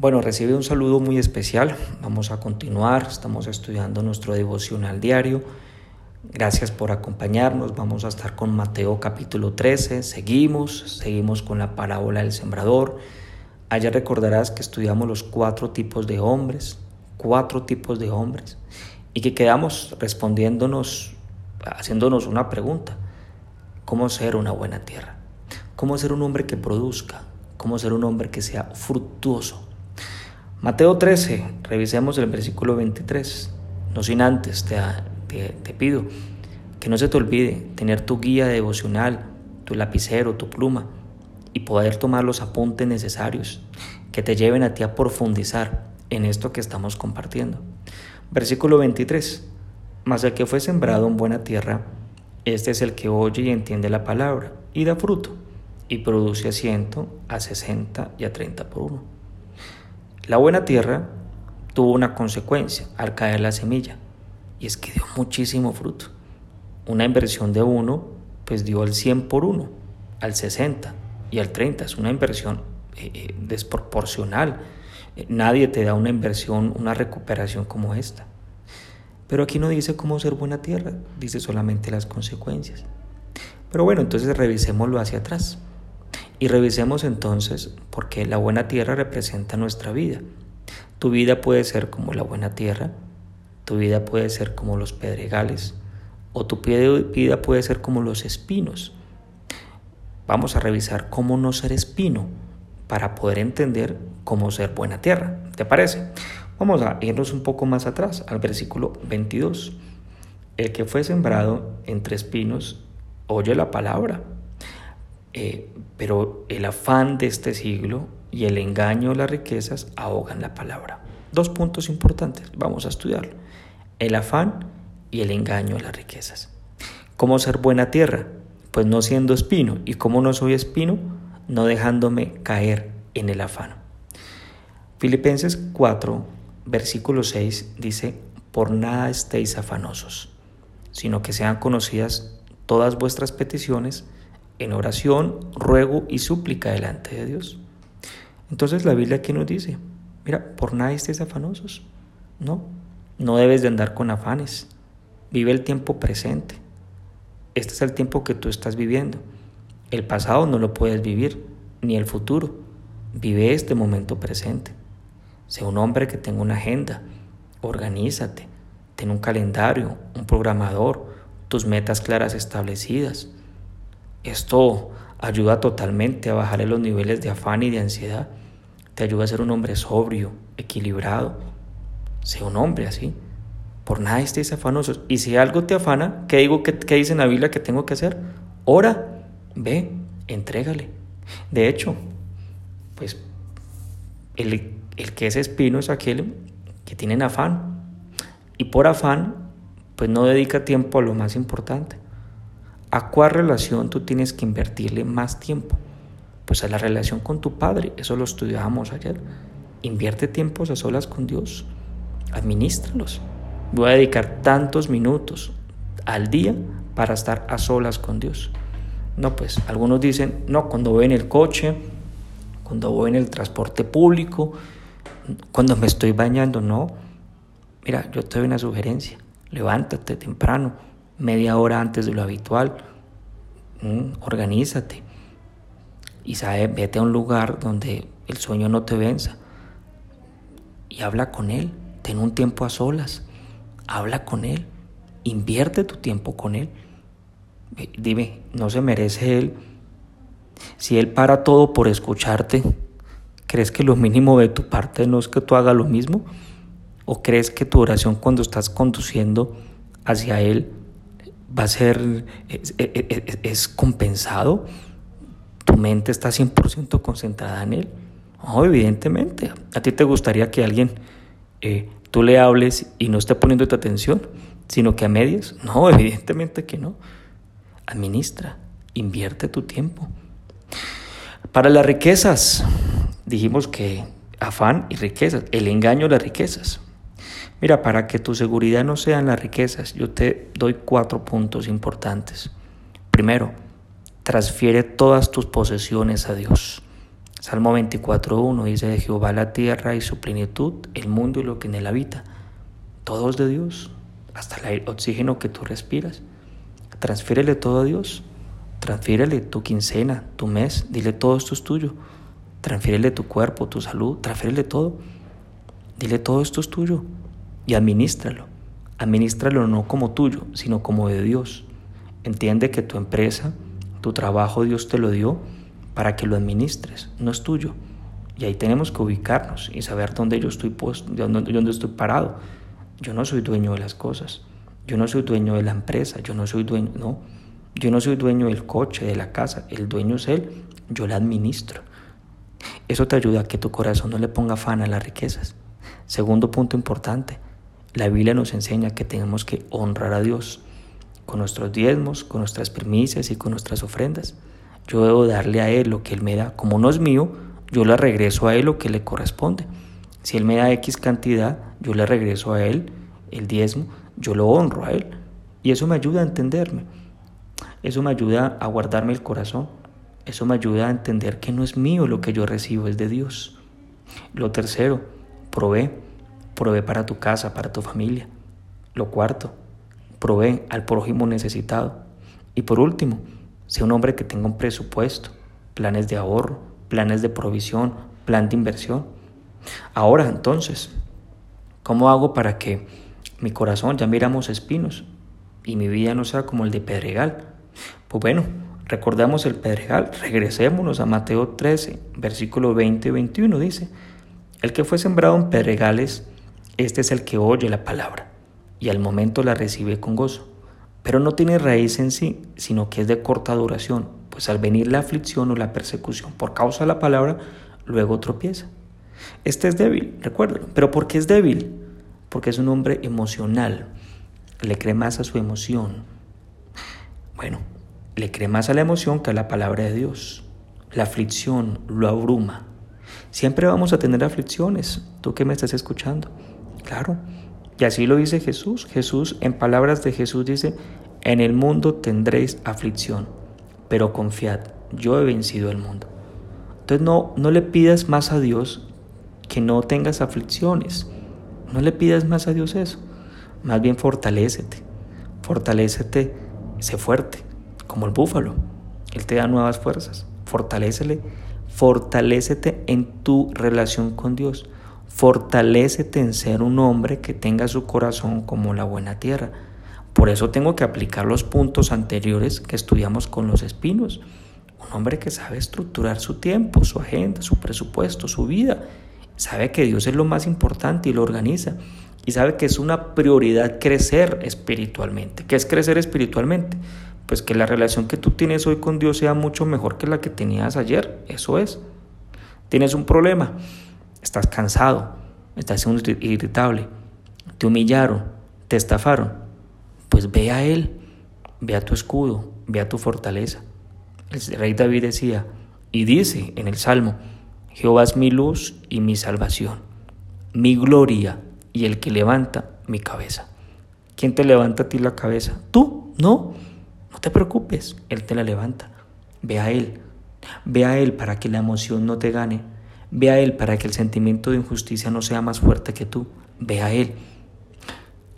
Bueno, recibe un saludo muy especial. Vamos a continuar. Estamos estudiando nuestro devocional diario. Gracias por acompañarnos. Vamos a estar con Mateo capítulo 13. Seguimos, seguimos con la parábola del sembrador. Ayer recordarás que estudiamos los cuatro tipos de hombres, cuatro tipos de hombres, y que quedamos respondiéndonos, haciéndonos una pregunta. ¿Cómo ser una buena tierra? ¿Cómo ser un hombre que produzca? ¿Cómo ser un hombre que sea fructuoso? Mateo 13, revisemos el versículo 23. No sin antes te, te, pido que no se te olvide tener tu guía devocional, tu lapicero, tu pluma y poder tomar los apuntes necesarios que te lleven a ti a profundizar en esto que estamos compartiendo. Versículo 23. Mas el que fue sembrado en buena tierra, este es el que oye y entiende la palabra y da fruto, y produce a ciento, a sesenta y a treinta por uno. La buena tierra tuvo una consecuencia al caer la semilla, y es que dio muchísimo fruto. Una inversión de uno, pues dio el 100 por uno, al 60, y al 30. Es una inversión eh, eh, desproporcional. Eh, nadie te da una inversión, una recuperación como esta. Pero aquí no dice cómo ser buena tierra, dice solamente las consecuencias. Pero bueno, entonces revisémoslo hacia atrás. Y revisemos entonces por qué la buena tierra representa nuestra vida. Tu vida puede ser como la buena tierra, tu vida puede ser como los pedregales, o tu vida puede ser como los espinos. Vamos a revisar cómo no ser espino para poder entender cómo ser buena tierra. ¿Te parece? Vamos a irnos un poco más atrás, al versículo 22. El que fue sembrado entre espinos oye la palabra, eh, pero el afán de este siglo y el engaño de las riquezas ahogan la palabra. Dos puntos importantes, vamos a estudiarlo. El afán y el engaño de las riquezas. ¿Cómo ser buena tierra? pues no siendo espino, y como no soy espino, no dejándome caer en el afano. Filipenses 4, versículo 6 dice, por nada estéis afanosos, sino que sean conocidas todas vuestras peticiones en oración, ruego y súplica delante de Dios. Entonces la Biblia aquí nos dice, mira, por nada estéis afanosos, no, no debes de andar con afanes, vive el tiempo presente este es el tiempo que tú estás viviendo. El pasado no lo puedes vivir, ni el futuro. Vive este momento presente. Sé un hombre que tenga una agenda. Organízate. Ten un calendario, un programador, tus metas claras establecidas. Esto ayuda totalmente a bajar los niveles de afán y de ansiedad. Te ayuda a ser un hombre sobrio, equilibrado. Sé un hombre así. Por nada estéis afanosos. Y si algo te afana, ¿qué, digo, qué, qué dice en la Biblia que tengo que hacer? Ora, ve, entrégale. De hecho, pues el, el que es espino es aquel que tiene afán. Y por afán, pues no dedica tiempo a lo más importante. ¿A cuál relación tú tienes que invertirle más tiempo? Pues a la relación con tu padre, eso lo estudiábamos ayer. Invierte tiempos a solas con Dios, administralos voy a dedicar tantos minutos al día para estar a solas con Dios. No, pues algunos dicen, no, cuando voy en el coche, cuando voy en el transporte público, cuando me estoy bañando, no. Mira, yo te doy una sugerencia, levántate temprano, media hora antes de lo habitual, organízate y sabe, vete a un lugar donde el sueño no te venza y habla con Él, ten un tiempo a solas habla con Él, invierte tu tiempo con Él. Dime, ¿no se merece Él? Si Él para todo por escucharte, ¿crees que lo mínimo de tu parte no es que tú hagas lo mismo? ¿O crees que tu oración cuando estás conduciendo hacia Él va a ser, es, compensado? ¿Tu mente está 100% concentrada en Él? No, evidentemente. ¿A ti te gustaría que alguien eh, tú le hables y no esté poniendo tu atención, sino que a medias. No, evidentemente que no. Administra, invierte tu tiempo. Para las riquezas, dijimos que afán y riquezas, el engaño de las riquezas. Mira, para que tu seguridad no sean las riquezas, yo te doy cuatro puntos importantes. Primero, transfiere todas tus posesiones a Dios. Salmo 24.1 dice de Jehová la tierra y su plenitud, el mundo y lo que en él habita. Todo es de Dios, hasta el oxígeno que tú respiras. Transfírele todo a Dios. Transfírele tu quincena, tu mes, dile todo esto es tuyo. Transfírele tu cuerpo, tu salud, transfírele todo. Dile todo esto es tuyo y administralo. Administralo no como tuyo, sino como de Dios. Entiende que tu empresa, tu trabajo Dios te lo dio para que lo administres, no es tuyo. Y ahí tenemos que ubicarnos y saber dónde yo estoy puesto, estoy parado. Yo no soy dueño de las cosas. Yo no soy dueño de la empresa, yo no soy dueño, no. Yo no soy dueño del coche, de la casa, el dueño es él, yo la administro. Eso te ayuda a que tu corazón no le ponga afán a las riquezas. Segundo punto importante, la Biblia nos enseña que tenemos que honrar a Dios con nuestros diezmos, con nuestras primicias y con nuestras ofrendas. Yo debo darle a Él lo que Él me da. Como no es mío, yo le regreso a Él lo que le corresponde. Si Él me da X cantidad, yo le regreso a Él el diezmo, yo lo honro a Él. Y eso me ayuda a entenderme. Eso me ayuda a guardarme el corazón. Eso me ayuda a entender que no es mío lo que yo recibo, es de Dios. Lo tercero, provee. Provee para tu casa, para tu familia. Lo cuarto, provee al prójimo necesitado. Y por último, sea un hombre que tenga un presupuesto, planes de ahorro, planes de provisión, plan de inversión. Ahora entonces, ¿cómo hago para que mi corazón ya miramos espinos y mi vida no sea como el de Pedregal? Pues bueno, recordamos el Pedregal, regresémonos a Mateo 13, versículo 20 y 21, dice, el que fue sembrado en Pedregales, este es el que oye la palabra y al momento la recibe con gozo pero no tiene raíz en sí, sino que es de corta duración, pues al venir la aflicción o la persecución por causa de la palabra, luego tropieza. Este es débil, recuérdalo. ¿Pero por qué es débil? Porque es un hombre emocional, le cree más a su emoción. Bueno, le cree más a la emoción que a la palabra de Dios. La aflicción lo abruma. Siempre vamos a tener aflicciones, tú que me estás escuchando. Claro, y así lo dice Jesús. Jesús, en palabras de Jesús, dice, en el mundo tendréis aflicción, pero confiad, yo he vencido el mundo. Entonces no, no le pidas más a Dios que no tengas aflicciones. No le pidas más a Dios eso. Más bien fortalécete. Fortalécete, sé fuerte, como el búfalo. Él te da nuevas fuerzas. Fortalécele. Fortalécete en tu relación con Dios. Fortalécete en ser un hombre que tenga su corazón como la buena tierra. Por eso tengo que aplicar los puntos anteriores que estudiamos con los espinos. Un hombre que sabe estructurar su tiempo, su agenda, su presupuesto, su vida. Sabe que Dios es lo más importante y lo organiza. Y sabe que es una prioridad crecer espiritualmente. ¿Qué es crecer espiritualmente? Pues que la relación que tú tienes hoy con Dios sea mucho mejor que la que tenías ayer. Eso es. Tienes un problema estás cansado, estás irritable, te humillaron, te estafaron, pues ve a Él, ve a tu escudo, ve a tu fortaleza. El rey David decía, y dice en el Salmo, Jehová es mi luz y mi salvación, mi gloria y el que levanta mi cabeza. ¿Quién te levanta a ti la cabeza? ¿Tú? No, no te preocupes, Él te la levanta. Ve a Él, ve a Él para que la emoción no te gane Ve a Él para que el sentimiento de injusticia no sea más fuerte que tú. Ve a Él.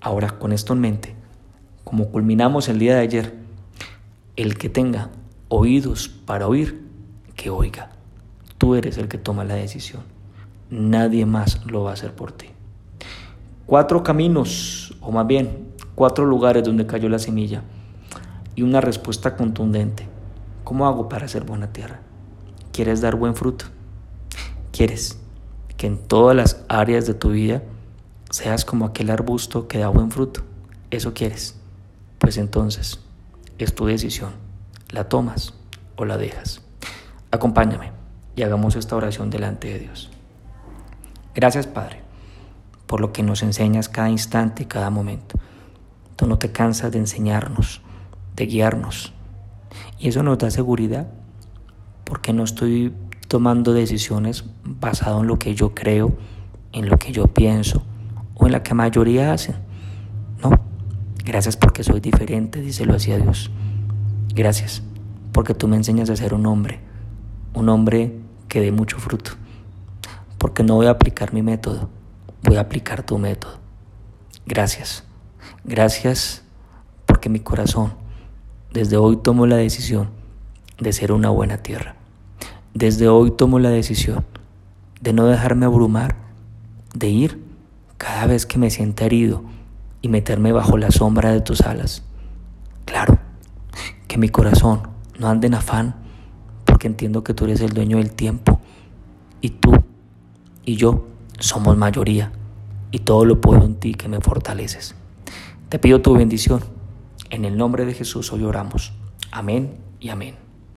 Ahora, con esto en mente, como culminamos el día de ayer, el que tenga oídos para oír, que oiga. Tú eres el que toma la decisión. Nadie más lo va a hacer por ti. Cuatro caminos, o más bien, cuatro lugares donde cayó la semilla y una respuesta contundente. ¿Cómo hago para ser buena tierra? ¿Quieres dar buen fruto? Quieres que en todas las áreas de tu vida seas como aquel arbusto que da buen fruto. Eso quieres. Pues entonces es tu decisión. ¿La tomas o la dejas? Acompáñame y hagamos esta oración delante de Dios. Gracias Padre por lo que nos enseñas cada instante y cada momento. Tú no te cansas de enseñarnos, de guiarnos. Y eso nos da seguridad porque no estoy tomando decisiones basado en lo que yo creo, en lo que yo pienso o en la que mayoría hacen. No, gracias porque soy diferente, díselo así a Dios. Gracias porque tú me enseñas a ser un hombre, un hombre que dé mucho fruto. Porque no voy a aplicar mi método, voy a aplicar tu método. Gracias. Gracias porque mi corazón desde hoy tomo la decisión de ser una buena tierra. Desde hoy tomo la decisión de no dejarme abrumar, de ir cada vez que me sienta herido y meterme bajo la sombra de tus alas. Claro, que mi corazón no ande en afán, porque entiendo que tú eres el dueño del tiempo y tú y yo somos mayoría y todo lo puedo en ti que me fortaleces. Te pido tu bendición. En el nombre de Jesús hoy oramos. Amén y amén.